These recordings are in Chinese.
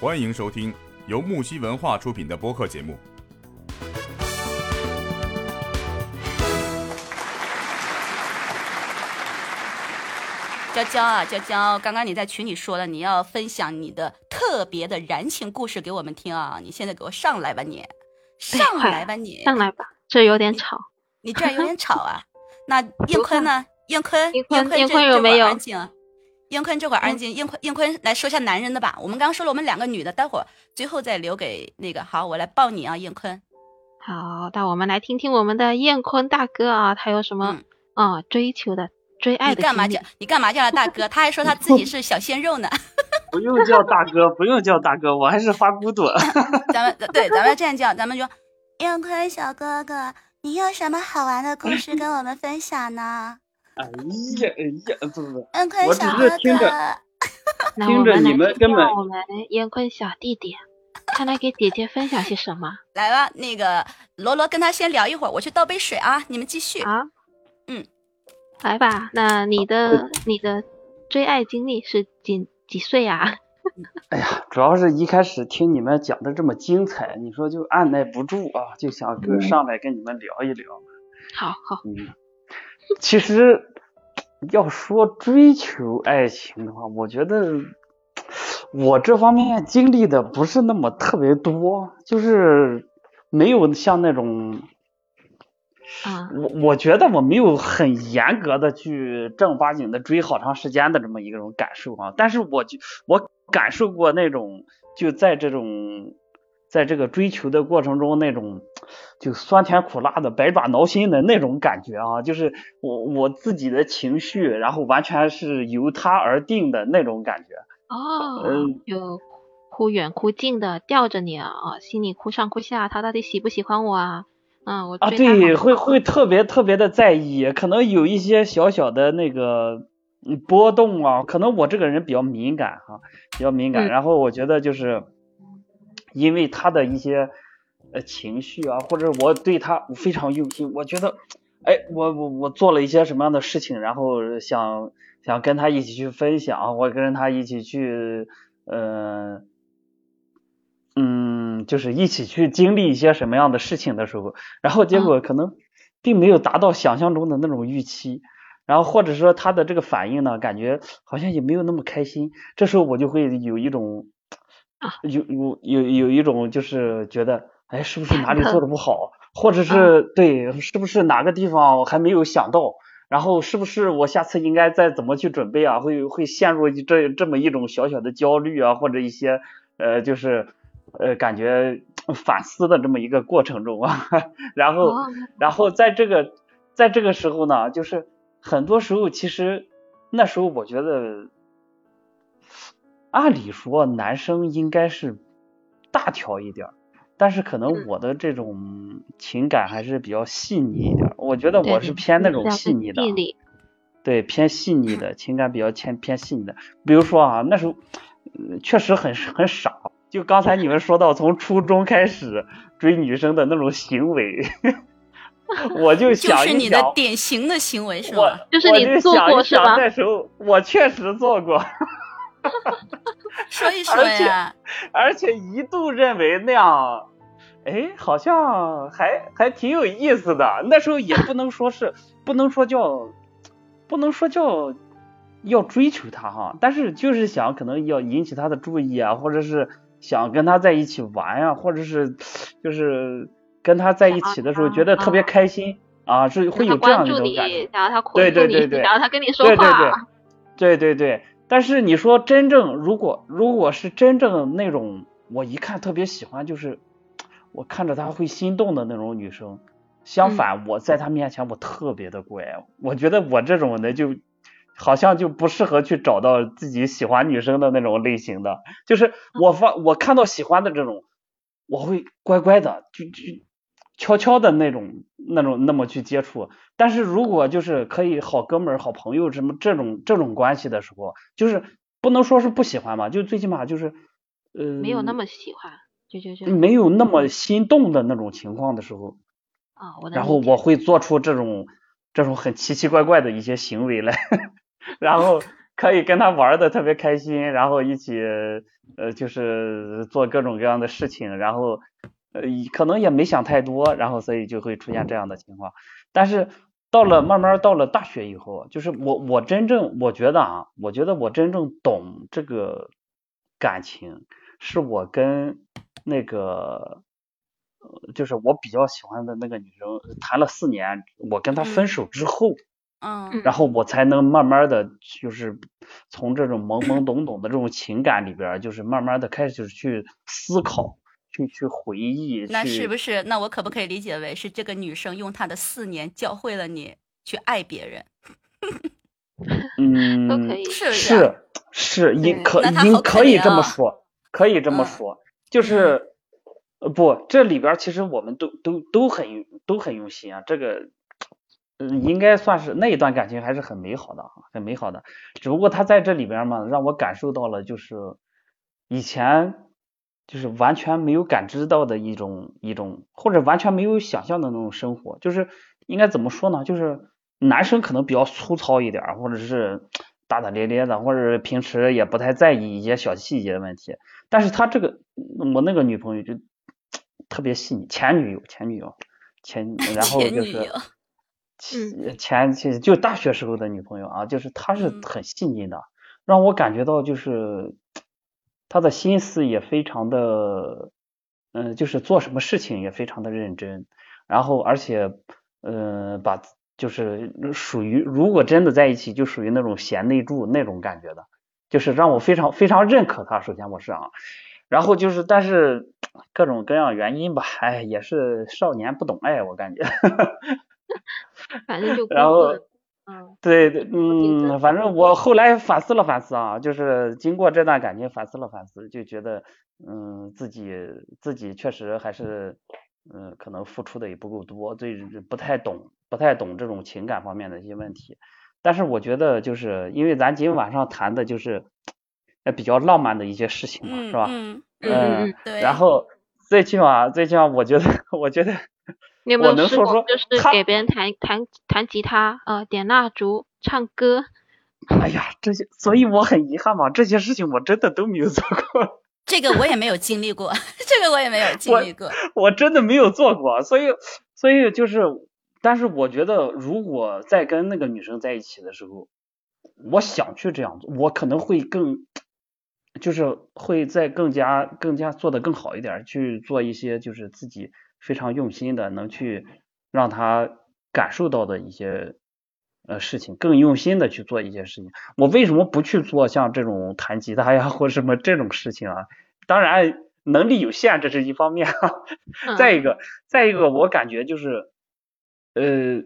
欢迎收听由木西文化出品的播客节目。娇娇啊，娇娇，刚刚你在群里说了你要分享你的特别的燃情故事给我们听啊！你现在给我上来吧你，上来吧你，上来吧，这有点吵，你这儿有点吵啊。那 燕坤呢？燕坤，燕坤，燕坤有没有？安静。应坤这会儿安静。燕坤，燕坤来说一下男人的吧。我们刚刚说了我们两个女的，待会儿最后再留给那个。好，我来抱你啊，燕坤。好，那我们来听听我们的燕坤大哥啊，他有什么啊追求的？追爱的你干嘛叫 你干嘛叫他大哥？他还说他自己是小鲜肉呢。不用叫大哥，不用叫大哥，我还是花骨朵。咱们对，咱们这样叫，咱们就，燕坤小哥哥，你有什么好玩的故事跟我们分享呢？哎呀哎呀，不不不，我只是听着 听着你们根本我们烟坤小弟弟，看来给姐姐分享些什么？来吧，那个罗罗跟他先聊一会儿，我去倒杯水啊，你们继续。啊，嗯。来吧，那你的你的追爱经历是几几岁啊？哎呀，主要是一开始听你们讲的这么精彩，你说就按耐不住啊，就想跟上来跟你们聊一聊。好好，嗯，其实要说追求爱情的话，我觉得我这方面经历的不是那么特别多，就是没有像那种。啊，我我觉得我没有很严格的去正儿八经的追好长时间的这么一种感受啊，但是我就我感受过那种就在这种在这个追求的过程中那种就酸甜苦辣的百爪挠心的那种感觉啊，就是我我自己的情绪，然后完全是由他而定的那种感觉。哦，嗯，就忽远忽近的吊着你啊，心里忽上忽下，他到底喜不喜欢我啊？嗯，我啊，对，会会特别特别的在意，可能有一些小小的那个波动啊，可能我这个人比较敏感哈，比较敏感，然后我觉得就是因为他的一些呃情绪啊，或者我对他非常用心，我觉得，哎，我我我做了一些什么样的事情，然后想想跟他一起去分享，我跟他一起去，嗯。嗯，就是一起去经历一些什么样的事情的时候，然后结果可能并没有达到想象中的那种预期，然后或者说他的这个反应呢，感觉好像也没有那么开心，这时候我就会有一种有有有有一种就是觉得，哎，是不是哪里做的 不好，或者是对，是不是哪个地方我还没有想到，然后是不是我下次应该再怎么去准备啊，会会陷入这这么一种小小的焦虑啊，或者一些呃就是。呃，感觉反思的这么一个过程中啊，然后，然后在这个在这个时候呢，就是很多时候其实那时候我觉得，按理说男生应该是大条一点，但是可能我的这种情感还是比较细腻一点，我觉得我是偏那种细腻的，对，偏细腻的情感比较偏偏细腻的，比如说啊，那时候确实很很傻。就刚才你们说到从初中开始追女生的那种行为，我就想就是你的典型的行为是吧？就是你做过是吧？那时候我确实做过，说一说呀。而且一度认为那样，哎，好像还还挺有意思的。那时候也不能说是，不能说叫，不能说叫要追求他哈，但是就是想可能要引起他的注意啊，或者是。想跟他在一起玩呀，或者是就是跟他在一起的时候觉得特别开心啊，是会有这样一种感觉。然后他对对对对，然后他跟你说话。对对对，对对对。但是你说真正如果如果是真正那种我一看特别喜欢，就是 我看着她会心动的那种女生，相反我在她面前我特别的乖，我觉得我这种的就。好像就不适合去找到自己喜欢女生的那种类型的，就是我发我看到喜欢的这种，我会乖乖的就就悄悄的那种那种那么去接触。但是如果就是可以好哥们儿、好朋友什么这种这种关系的时候，就是不能说是不喜欢嘛，就最起码就是呃没有那么喜欢，就就就没有那么心动的那种情况的时候啊，我然后我会做出这种这种很奇奇怪怪的一些行为来。然后可以跟他玩的特别开心，然后一起呃就是做各种各样的事情，然后呃可能也没想太多，然后所以就会出现这样的情况。但是到了慢慢到了大学以后，就是我我真正我觉得啊，我觉得我真正懂这个感情，是我跟那个。呃，就是我比较喜欢的那个女生，谈了四年，我跟她分手之后，嗯，然后我才能慢慢的就是从这种懵懵懂懂的这种情感里边，就是慢慢的开始去思考，去去回忆。那是不是？那我可不可以理解为是这个女生用她的四年教会了你去爱别人？嗯，都可以，是是是，你可你可以这么说，可以这么说，就是呃不，这里边其实我们都都都很都很用心啊，这个嗯应该算是那一段感情还是很美好的，很美好的。只不过他在这里边嘛，让我感受到了就是以前就是完全没有感知到的一种一种，或者完全没有想象的那种生活，就是应该怎么说呢？就是男生可能比较粗糙一点，或者是 大大咧咧的，或者平时也不太在意一些小细节的问题。但是他这个我那个女朋友就 特别细腻，前女友，前女友，前然后就是 前前就大学时候的女朋友啊，就是她是很细腻的，让我感觉到就是她的心思也非常的，嗯，就是做什么事情也非常的认真，然后而且嗯把。就是属于，如果真的在一起，就属于那种贤内助那种感觉的，就是让我非常非常认可他。首先我是啊，然后就是，但是各种各样原因吧，哎，也是少年不懂爱，我感觉。反正就然后，嗯，对对，嗯，反正我后来反思了反思啊，就是经过这段感情反思了反思，就觉得，嗯，自己自己确实还是。嗯，可能付出的也不够多，对，不太懂，不太懂这种情感方面的一些问题。但是我觉得，就是因为咱今天晚上谈的就是呃比较浪漫的一些事情嘛，是吧？嗯嗯对。然后最起码，最起码，我觉得，我觉得，你有没有试过就是给别人弹弹弹吉他，呃，点蜡烛，唱歌？哎呀，这些，所以我很遗憾嘛，这些事情我真的都没有做过。这个我也没有经历过，这个我也没有经历过，我真的没有做过，所以所以就是，但是我觉得如果在跟那个女生在一起的时候，我想去这样做，我可能会更，就是会再更加更加做的更好一点，去做一些就是自己非常用心的，能去让他感受到的一些呃事情，更用心的去做一些事情。我为什么不去做像这种弹吉他呀或什么这种事情啊？当然，能力有限，这是一方面。再一个，再一个，我感觉就是，呃，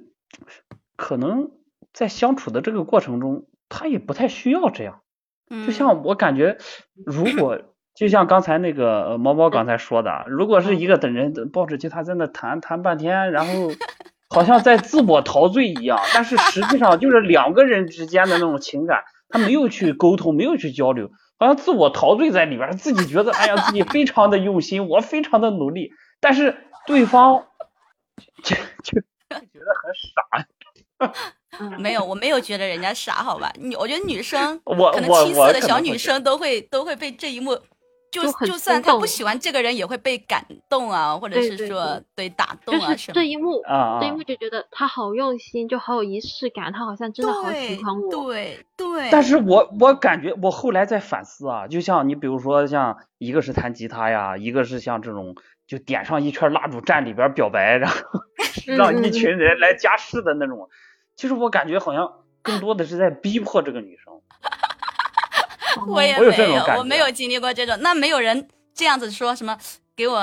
可能在相处的这个过程中，他也不太需要这样。就像我感觉，如果就像刚才那个毛毛刚才说的，如果是一个等人抱着吉他在那弹弹半天，然后好像在自我陶醉一样，但是实际上就是两个人之间的那种情感，他没有去沟通，没有去交流。好像自我陶醉在里边，自己觉得哎呀，自己非常的用心，我非常的努力，但是对方就就觉得很傻。没有，我没有觉得人家傻，好吧？女，我觉得女生，我可能七岁的小女生都会都会被这一幕。就就算他不喜欢这个人，也会被感动啊，或者是说对打动啊什么。这一幕，这一幕就觉得他好用心，就好有仪式感，他好像真的好喜欢我。对对。但是我我感觉我后来在反思啊，就像你比如说像一个是弹吉他呀，一个是像这种就点上一圈蜡烛站里边表白，然后 让一群人来加试的那种。其实我感觉好像更多的是在逼迫这个女生。我也没有，我没有经历过这种。那没有人这样子说什么给我？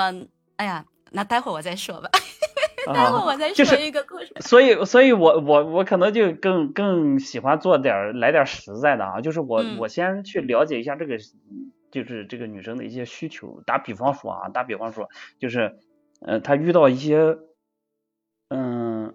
哎呀，那待会儿我再说吧。待会儿我再说一个故事。所以，所以我我我可能就更更喜欢做点来点实在的啊，就是我我先去了解一下这个，就是这个女生的一些需求。打比方说啊，打比方说，就是呃，她遇到一些嗯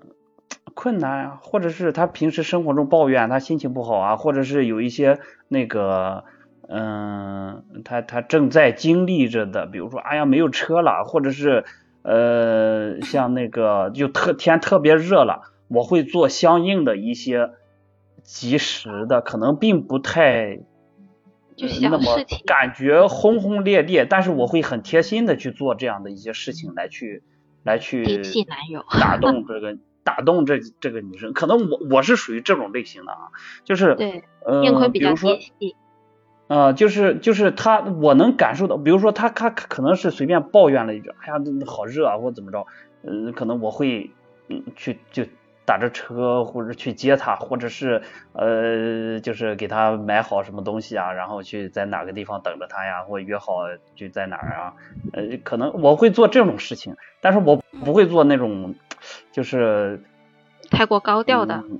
困难啊，或者是他平时生活中抱怨他心情不好啊，或者是有一些。那个，嗯，他他正在经历着的，比如说，哎呀，没有车了，或者是，呃，像那个就特天特别热了，我会做相应的一些及时的，可能并不太就小呃那么感觉轰轰烈烈，但是我会很贴心的去做这样的一些事情来去来去 打动这个打动这这个女生。可能我我是属于这种类型的啊，就是对，呃，比如说啊，呃，就是就是他，我能感受到，比如说他他可能是随便抱怨了一句，哎呀，好热啊，或怎么着，嗯、可能我会嗯去就打着车或者去接他，或者是呃就是给他买好什么东西啊，然后去在哪个地方等着他呀，或约好就在哪儿啊，呃，可能我会做这种事情，但是我不会做那种就是太过高调的，嗯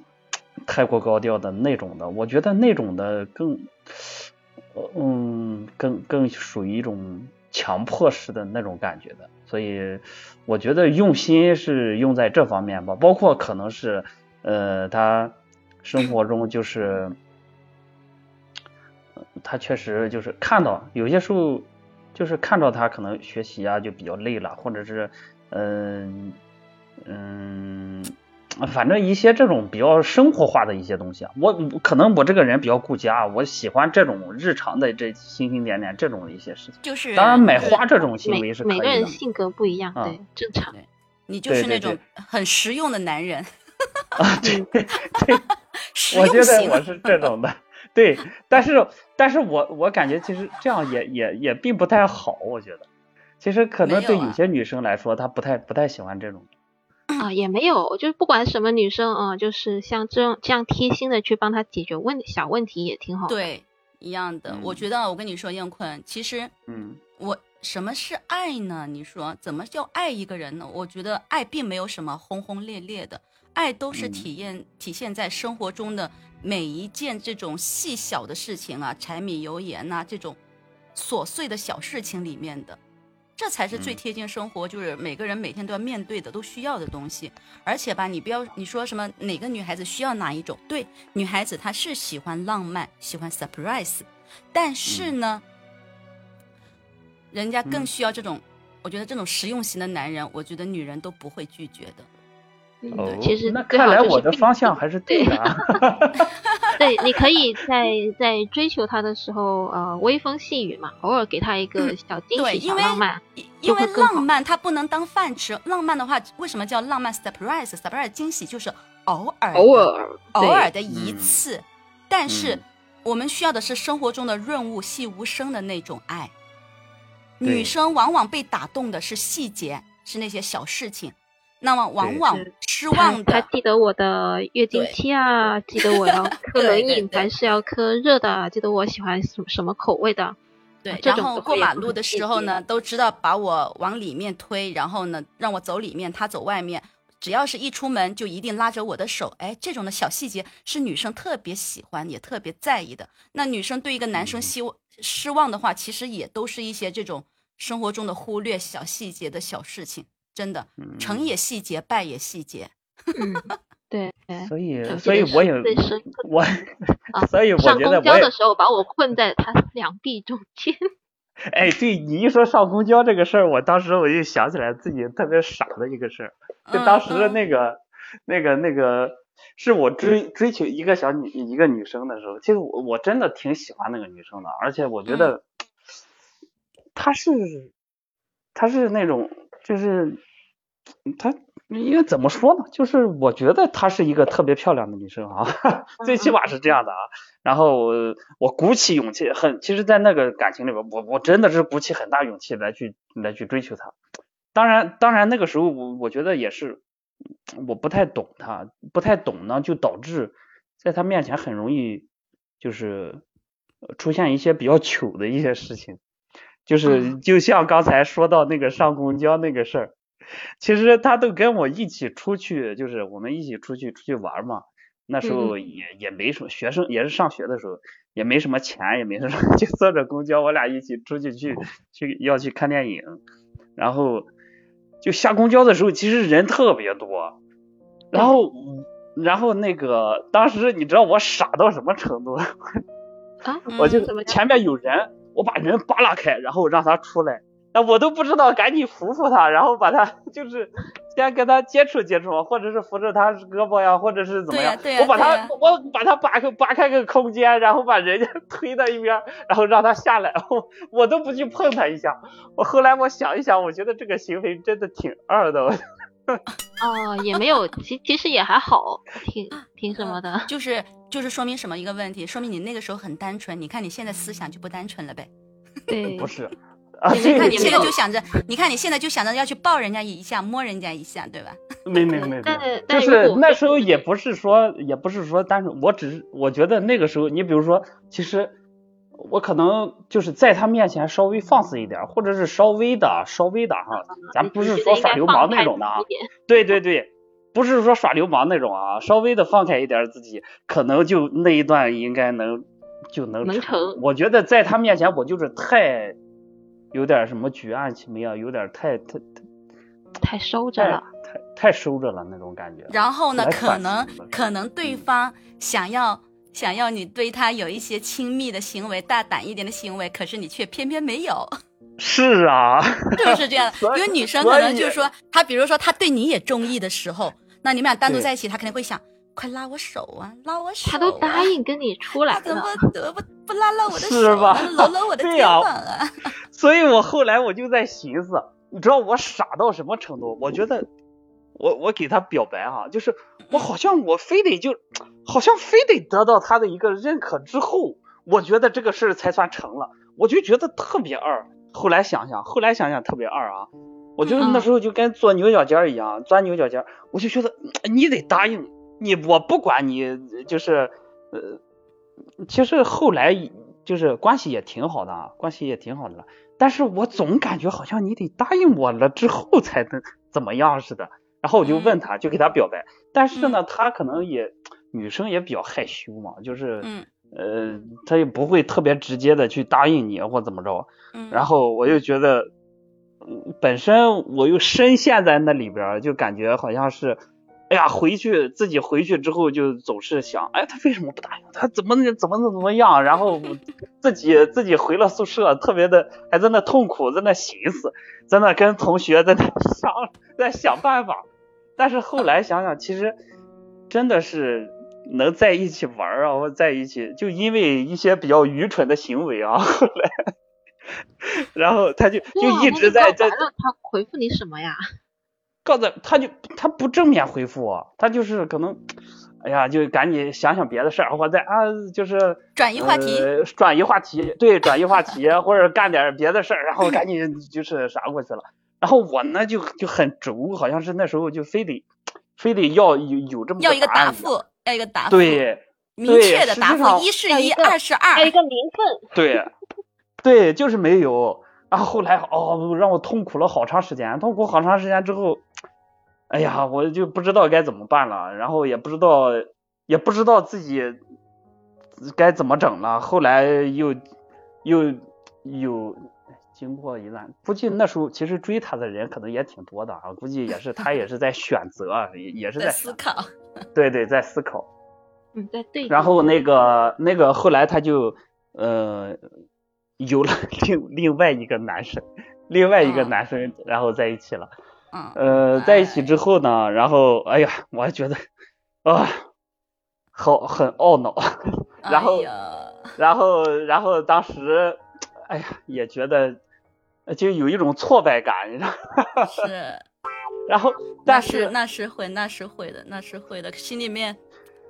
太过高调的那种的，我觉得那种的更，呃嗯，更更属于一种强迫式的那种感觉的，所以我觉得用心是用在这方面吧，包括可能是呃他生活中就是，他确实就是看到有些时候就是看到他可能学习啊就比较累了，或者是嗯嗯。反正一些这种比较生活化的一些东西啊，我我可能我这个人比较顾家，我喜欢这种日常的这星星点点这种的一些事情。就是当然，买花这种行为是可以每个人。性格不一样，啊对，正常。对你就是那种很实用的男人，啊，对 对 我觉得我是这种的。对，但是但是我我感觉其实这样也也也并不太好，我觉得，其实可能对有些女生来说，她不太不太喜欢这种。啊，也没有，就是不管什么女生啊、就是像这样这样贴心的去帮她解决问小问题也挺好的。对一样的。我嗯觉得我跟你说，燕坤，其实嗯我什么是爱呢？你说怎么叫爱一个人呢？我觉得爱并没有什么轰轰烈烈的，爱都是嗯体验、体现在生活中的每一件这种细小的事情啊，柴米油盐呐、这种琐碎的小事情里面的。这才是最嗯贴近生活，就是每个人每天都要面对的，都需要的东西。而且吧，你不要你说什么哪个女孩子需要哪一种？对，女孩子她是喜欢浪漫，喜欢 surprise，但是呢，人家更嗯需要这种，我觉得这种实用型的男人，我觉得女人都不会拒绝的。其实那看来我的方向还是对的啊。对，你可以在在追求他的时候，呃，微风细雨嘛，偶尔给他一个小惊对，喜、因为小浪漫。因因为就会更好浪漫它不能当饭吃，浪漫的话为什么叫浪漫 surprise？surprise 惊喜就是偶尔偶尔，偶尔的一嗯次，但是嗯我们需要的是生活中的润物细无声的那种爱。女生往往被打动的是细节，是那些小事情，那么往往失望的，他记得我的月经期啊，记得我要 喝冷饮还是要喝热的，啊记得我喜欢什么什么口味的。对然后过马路的时候呢，都知道把我往里面推，然后呢让我走里面，他走外面。只要是一出门，就一定拉着我的手，哎，这种的小细节是女生特别喜欢，也特别在意的。那女生对一个男生嗯希望失望的话，其实也都是一些这种生活中的忽略小细节的小事情，真的，成嗯也细节，败也细节。嗯，对。所以所以我也我 啊所以我觉得我也公交的时候把我困在他两臂中间。哎，对你一说上公交这个事儿，我当时我就想起来自己特别傻的一个事儿，就当时的嗯那个、那个那个，是我追追求一个小女一个女生的时候，其实我我真的挺喜欢那个女生的，而且我觉得她是她是那种就是她应该怎么说呢？就是我觉得她是一个特别漂亮的女生啊，最起码是这样的啊。然后我鼓起勇气，很其实，在那个感情里边，我我真的是鼓起很大勇气来去来去追求她。当然，当然那个时候我我觉得也是，我不太懂她，不太懂呢，就导致在她面前很容易就是出现一些比较糗的一些事情，就是嗯。就像刚才说到那个上公交那个事儿，其实他都跟我一起出去，就是我们一起出去出去玩嘛。那时候也也没什么学生，也是上学的时候，也没什么钱，也没什么，就坐着公交，我俩一起出去去去要去看电影，然后就下公交的时候，其实人特别多，然后然后那个当时你知道我傻到什么程度？啊，嗯我就怎么样？前面有人，我把人扒拉开，然后让他出来，那我都不知道，赶紧扶扶他，然后把他 就是先跟他接触接触，或者是扶着他胳膊呀，或者是怎么样，我把他我把他扒开扒开个空间，然后把人家 推到一边，然后让他下来，我我都不去碰他一下。我后来我想一想，我觉得这个行为真的挺二的。哦，也没有，其其实也还好，挺挺什么的。就是就是说明什么一个问题？说明你那个时候很单纯。你看你现在思想就不单纯了呗。对，不是啊，你这个你看你现在就想着，你看你现在就想着要去抱人家一下，摸人家一下，对吧？没没没没但，就是那时候也不是说也不是说单纯，我只是我觉得那个时候，你比如说，其实我可能就是在他面前稍微放肆一点，或者是稍微的稍微的哈，咱不是说耍流氓那种的啊，对对对，不是说耍流氓那种啊，稍微的放开一点自己，可能就那一段应该能就能能成我觉得在他面前我就是太有点什么举案齐眉啊，有点太太太收着了。太太收着了那种感觉。然后呢，可能可能对方想要想要你对他有一些亲密的行为，大胆一点的行为，可是你却偏偏没有，是啊，是不是这样 的？因为女生可能就是说，她比如说她对你也中意的时候，那你们俩单独在一起，他肯定会想，快拉我手啊，拉我手、啊。他都答应跟你出来了他怎么了，得不不拉拉我的手啊，吧搂搂我的肩膀啊？所以我后来我就在寻思，你知道我傻到什么程度？我觉得我我给他表白哈、就是我好像我非得就，好像非得得到他的一个认可之后，我觉得这个事儿才算成了，我就觉得特别二。后来想想，后来想想特别二啊。我就那时候就跟钻牛角尖儿一样，钻牛角尖儿，我就觉得嗯你得答应你，我不管你就是呃，其实后来就是关系也挺好的啊，关系也挺好的了。但是我总感觉好像你得答应我了之后才能怎么样似的。然后我就问他，就给他表白。但是呢，他可能也女生也比较害羞嘛，就是嗯呃，他也不会特别直接的去答应你或怎么着。嗯，然后我就觉得，嗯本身我又深陷在那里边，就感觉好像是，哎呀，回去自己回去之后就总是想，哎，他为什么不答应？他怎么怎么怎么样？然后自己自己回了宿舍，特别的还在那痛苦，在那寻思，在那跟同学在那想，在想办法。但是后来想想，其实真的是能在一起玩啊，或在一起，就因为一些比较愚蠢的行为啊，后来，然后他就就一直在在那你告白了他回复你什么呀？告诉他就他不正面回复我，他就是可能，哎呀，就赶紧想想别的事儿，或者啊，就是转移话题呃，转移话题，对，转移话题，或者干点别的事儿，然后赶紧 就是啥过去了。然后我呢就就很轴，好像是那时候就非得非得要有有这么要一个答复，要一个答复，对明确的答复，一是一，二是二要一，个名分，对 对，就是没有。然后后来哦，让我痛苦了好长时间，痛苦好长时间之后，哎呀，我就不知道该怎么办了，然后也不知道也不知道自己该怎么整了。后来又又有经过一段，估计那时候其实追他的人可能也挺多的啊，估计也是他也是在选择，啊也也是在在思考，对对，在思考。嗯，在对。然后那个那个后来他就呃有了另另外一个男生，另外一个嗯男生，然后在一起了。嗯，呃，在一起之后呢，然后哎呀，我还觉得啊，好很懊恼，然后哎然后然后当时哎呀也觉得呃就有一种挫败感，你知道吗，是，然后但是那是会，那是会的，那是会的，心里面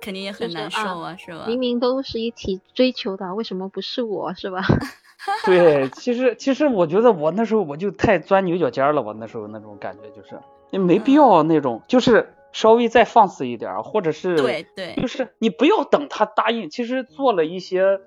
肯定也很就是难受啊，是吧？明明都是一起追求的，为什么不是我，是吧？对，其实其实我觉得我那时候我就太钻牛角尖儿了，我那时候那种感觉就是，也没必要那种，就是稍微再放肆一点儿，或者是对对。就是你不要等他答应，其实做了一些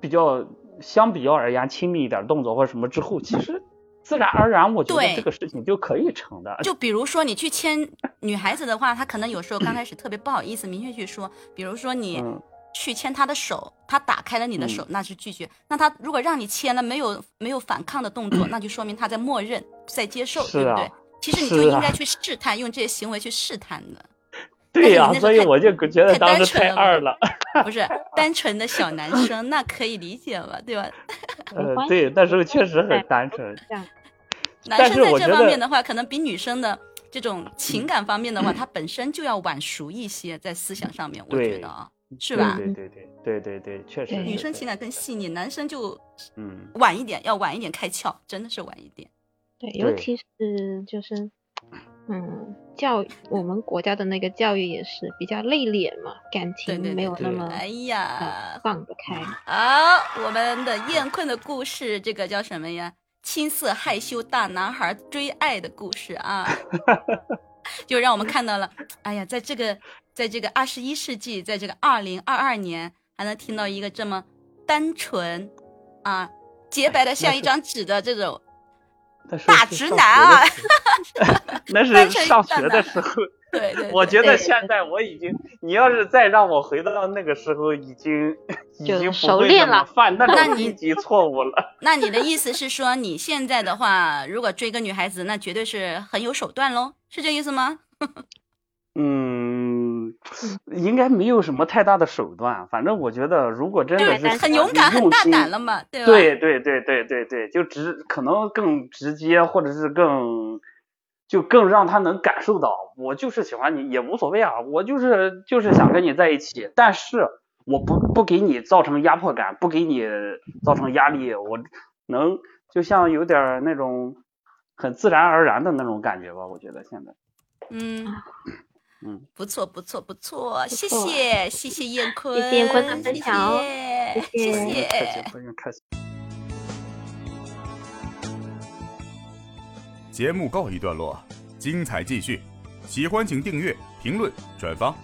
比较相比较而言亲密一点动作或者什么之后，其实自然而然我觉得这个事情就可以成的。就比如说你去牵女孩子的话，她可能有时候刚开始特别不好意思明确去说，比如说你嗯去牵他的手，他打开了你的手，那是拒绝。那他如果让你牵了，没有没有反抗的动作，那就说明他在默认，在接受，啊对不对？其实你就应啊该去试探，用这些行为去试探的，对呀、所以我就觉得太当时单纯了太二了。不是单纯的小男生，那可以理解吧，对吧？呃对，那时候确实很单纯。这样男生在这方面的话，可能比女生的这种情感方面的话，他本身就要晚熟一些，在思想上面，我觉得啊，是吧？对对对对对对，确实女生情感更细腻，男生就嗯晚一点，要晚一点开窍，真的是晚一点。对，尤其是就是，嗯，教我们国家的那个教育也是比较内敛嘛，感情没有那么哎呃呀，放得开。好，我们的燕困的故事，这个叫什么呀？青涩害羞大男孩追爱的故事啊，就让我们看到了，哎呀，在这个在这个二十一世纪，在这个二零二二年，还能听到一个这么单纯啊、洁白的像一张纸的这种大直男啊那是上学 的时候。对对，我觉得现在我已经，你要是再让我回到那个时候，已经已经不会那么熟练了犯那种低级错误了。那你的意思是说，你现在的话，如果追个女孩子，那绝对是很有手段喽，是这意思吗？嗯，应该没有什么太大的手段。反正我觉得，如果真的是很勇敢、很大胆了嘛，对吧？对对对对对对，就直可能更直接，或者是更就更让他能感受到，我就是喜欢你，也无所谓啊，我就是就是想跟你在一起，但是我不不给你造成压迫感，不给你造成压力，我能就像有点儿那种很自然而然的那种感觉吧，我觉得现在，嗯嗯，不错不错不错，谢谢谢谢燕坤，谢谢燕坤的分享哦谢谢谢谢客气不用客气。节目告一段落，精彩继续。喜欢请订阅、评论、转发。